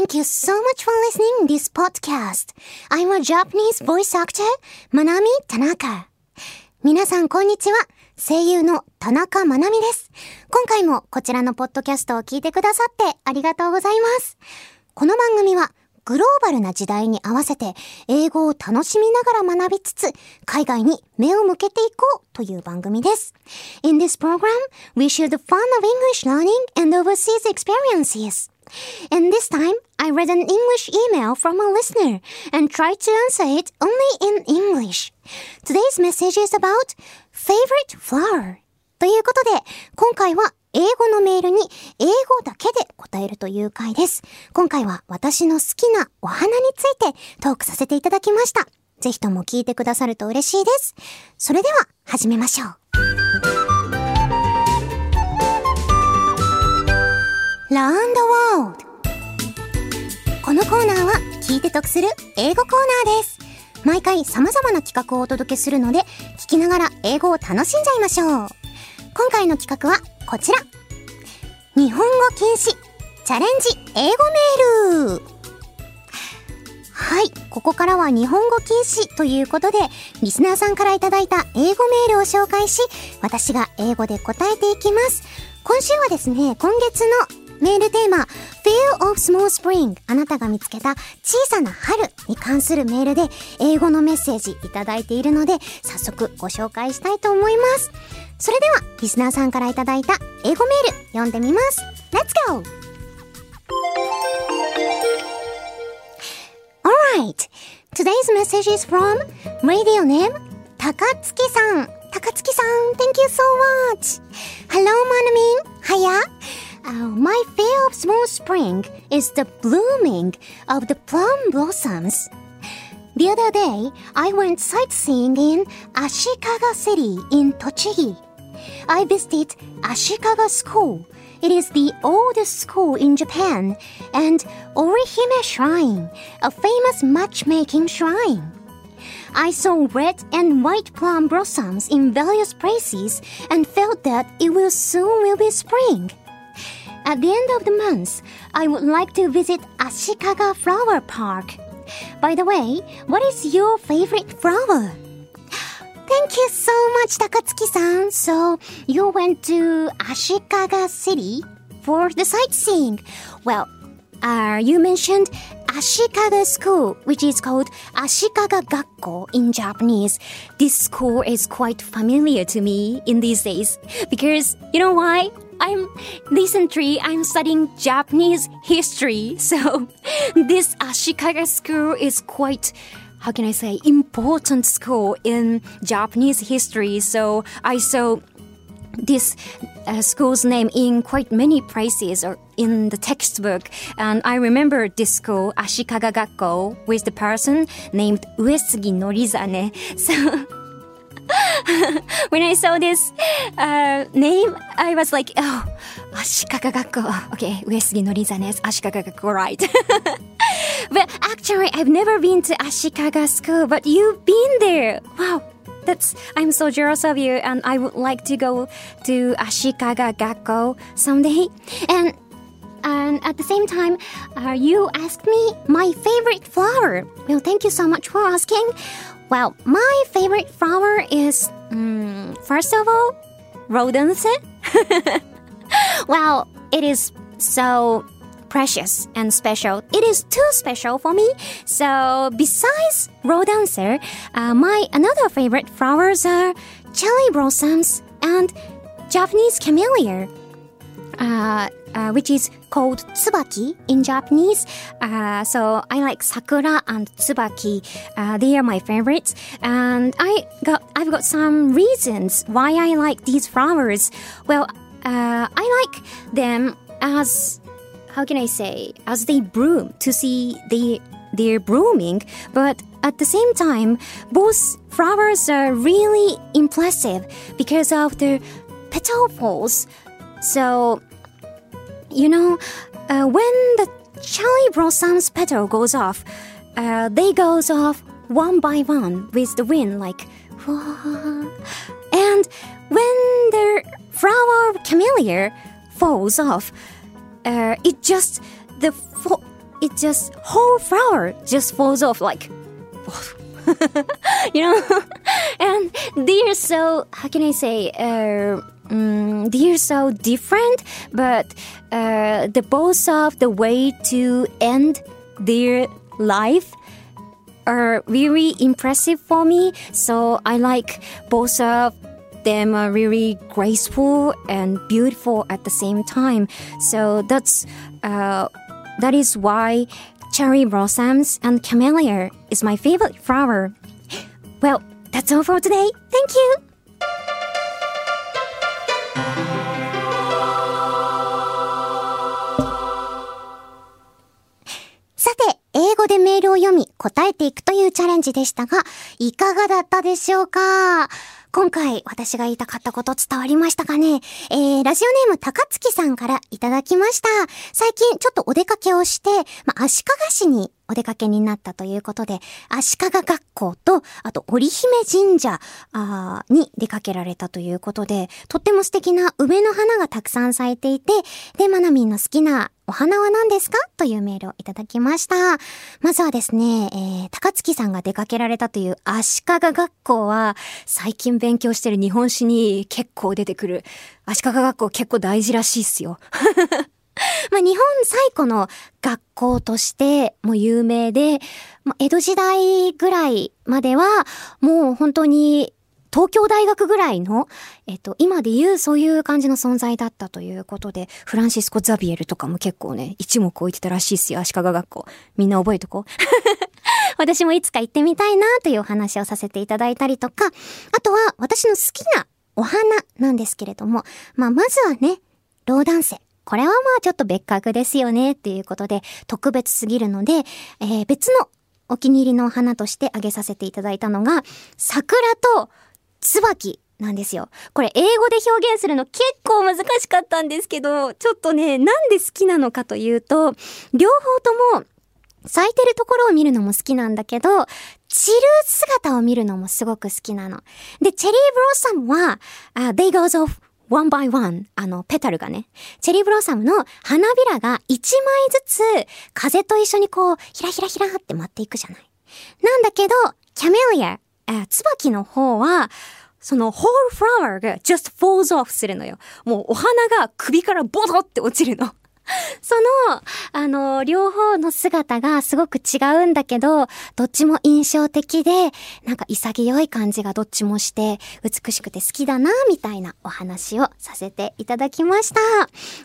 Thank you so much for listening this podcast. I'm a Japanese voice actor, Manami Tanaka. 皆さんこんにちは。声優の田中まなみです。今回もこちらのポッドキャストを聞いてくださってありがとうございます。この番組はグローバルな時代に合わせて英語を楽しみながら学びつつ海外に目を向けていこうという番組です。In this program, we share the fun of English learning and overseas experiences. And this time, I read an English email from a listener and tried to answer it only in English. Today's message is about favorite flower. ということで、今回は英語のメールに英語だけで答えるという回です。今回は私の好きなお花についてトークさせていただきました。ぜひとも聞いてくださると嬉しいです。それでは始めましょう。ラウン聞いて得する英語コーナーです。毎回様々な企画をお届けするので、聞きながら英語を楽しんじゃいましょう。今回の企画はこちら。日本語禁止、チャレンジ英語メール。はい。ここからは日本語禁止ということで、リスナーさんからいただいた英語メールを紹介し、私が英語で答えていきます。今週はですね、今月のメールテーマ、Feel of Small Spring あなたが見つけた小さな春に関するメールで英語のメッセージいただいているので早速ご紹介したいと思います。それではリスナーさんからいただいた英語メール読んでみます。Let's go! Alright! Today's message is from radio name 高月さん。高月さん、Thank you so much! Hello, Manamin! はや Uh, my fear of small spring is the blooming of the plum blossoms. The other day, I went sightseeing in Ashikaga City in Tochigi. I visited Ashikaga School. It is the oldest school in Japan, and Orihime Shrine, a famous matchmaking shrine. I saw red and white plum blossoms in various places and felt that it will soon will be spring. At the end of the month, I would like to visit Ashikaga Flower Park. By the way, what is your favorite flower? Thank you so much, Takatsuki-san. So, you went to Ashikaga City for the sightseeing. Well, uh, you mentioned Ashikaga School, which is called Ashikaga Gakko in Japanese. This school is quite familiar to me in these days because you know why? I'm recently I'm studying Japanese history, so this Ashikaga school is quite how can I say important school in Japanese history. So I saw this uh, school's name in quite many places or in the textbook. And I remember this school, Ashikaga Gakko, with the person named Uesugi Norizane. So when I saw this uh, name, I was like, oh, Ashikaga Gakko. Okay, Uesugi Norizane Ashikaga Gakko, right. but actually, I've never been to Ashikaga school, but you've been there. Wow. That's I'm so jealous of you and I would like to go to Ashikaga Gakko someday. And and at the same time, uh, you asked me my favorite flower. Well, thank you so much for asking. Well, my favorite flower is, um, first of all, rhodonse. well, it is so precious and special. It is too special for me. So besides rhodonse, uh, my another favorite flowers are cherry blossoms and Japanese camellia uh, uh, which is called tsubaki in Japanese. Uh, so I like sakura and tsubaki. Uh, they are my favorites, and I got I've got some reasons why I like these flowers. Well, uh, I like them as how can I say as they bloom to see the they're blooming, but at the same time, both flowers are really impressive because of their petal falls. So you know, uh, when the cherry blossom's petal goes off, uh, they goes off one by one with the wind, like, and when the flower camellia falls off, uh, it just the it just whole flower just falls off like you know? And they're so how can i say uh, um, they're so different but uh, the both of the way to end their life are really impressive for me so i like both of them are really graceful and beautiful at the same time so that's uh, that is why cherry blossoms and camellia is my favorite flower. Well, that's all for today. Thank you! 答えていくというチャレンジでしたが、いかがだったでしょうか？今回私が言いたかったこと伝わりましたかね？えー、ラジオネーム高月さんからいただきました。最近ちょっとお出かけをして、まあ、足利市にお出かけになったということで、足利学校と、あと織姫神社に出かけられたということで、とっても素敵な梅の花がたくさん咲いていて、で、まなみんの好きなお花は何ですか？というメールをいただきました。まずはですね、えー、高月さんが出かけられたという足利学校は、最近勉強してる日本史に結構出てくる。足利学校結構大事らしいっすよ。まあ、日本最古の学校としても有名で、まあ、江戸時代ぐらいまでは、もう本当に東京大学ぐらいの、えっと、今で言うそういう感じの存在だったということで、フランシスコ・ザビエルとかも結構ね、一目置いてたらしいっすよ、足利学校。みんな覚えとこう。私もいつか行ってみたいなというお話をさせていただいたりとか、あとは私の好きなお花なんですけれども、まあ、まずはね、ローダンセ。これはまあちょっと別格ですよねっていうことで特別すぎるので、えー、別のお気に入りのお花としてあげさせていただいたのが、桜と椿なんですよ。これ英語で表現するの結構難しかったんですけど、ちょっとね、なんで好きなのかというと、両方とも咲いてるところを見るのも好きなんだけど、散る姿を見るのもすごく好きなの。で、チェリーブロッサムは、uh, they goes off ワンバイワンあの、ペタルがね、チェリーブローサムの花びらが一枚ずつ風と一緒にこう、ひらひらひらって舞っていくじゃない。なんだけど、キャメリア、えー、椿の方は、そのホールフラワーが just falls off するのよ。もうお花が首からボドって落ちるの。その、あの、両方の姿がすごく違うんだけど、どっちも印象的で、なんか潔い感じがどっちもして、美しくて好きだな、みたいなお話をさせていただきました。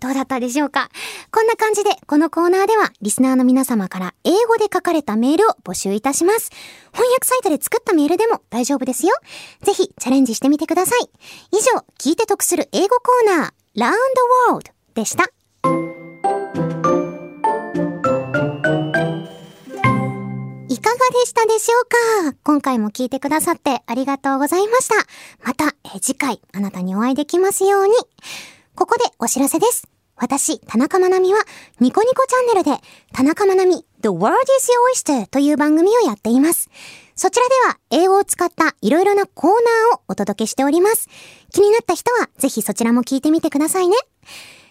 どうだったでしょうか？こんな感じで、このコーナーでは、リスナーの皆様から英語で書かれたメールを募集いたします。翻訳サイトで作ったメールでも大丈夫ですよ。ぜひ、チャレンジしてみてください。以上、聞いて得する英語コーナー、ラウンドワールドでした。でしたでしょうか？今回も聞いてくださってありがとうございました。また、え次回あなたにお会いできますように。ここでお知らせです。私、田中まなみは、ニコニコチャンネルで、田中まなみ The World is Your Oyster という番組をやっています。そちらでは、英語を使ったいろいろなコーナーをお届けしております。気になった人は、ぜひそちらも聞いてみてくださいね。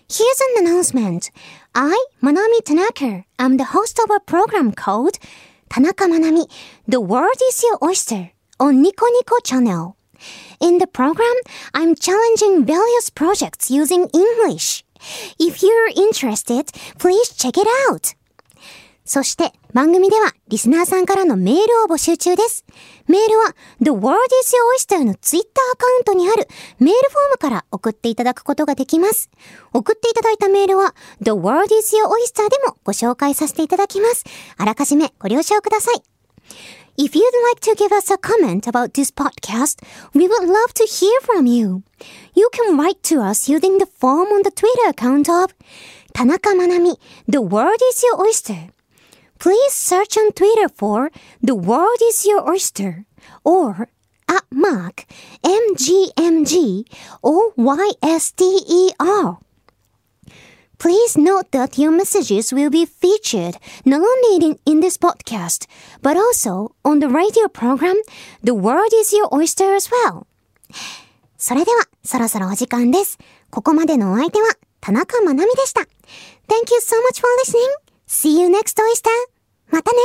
Here's an announcement. I, Manami Tanaka, am the host of a program called Tanaka Manami, The World is Your Oyster on Nico Nico Channel. In the program, I'm challenging various projects using English. If you're interested, please check it out. そして番組ではリスナーさんからのメールを募集中です。メールは The World is Your Oyster のツイッターアカウントにあるメールフォームから送っていただくことができます。送っていただいたメールは The World is Your Oyster でもご紹介させていただきます。あらかじめご了承ください。If you'd like to give us a comment about this podcast, we would love to hear from you. You can write to us using the form on the Twitter account of 田中まなみ The World is Your Oyster. Please search on Twitter for The World is Your Oyster or at Mark MGMG or YSTER. Please note that your messages will be featured not only in, in this podcast, but also on the radio program The World is Your Oyster as well. それでは、そろそろお時間です。ここまでのお相手は、田中まなみでした。Thank you so much for listening. See you next oyster! またね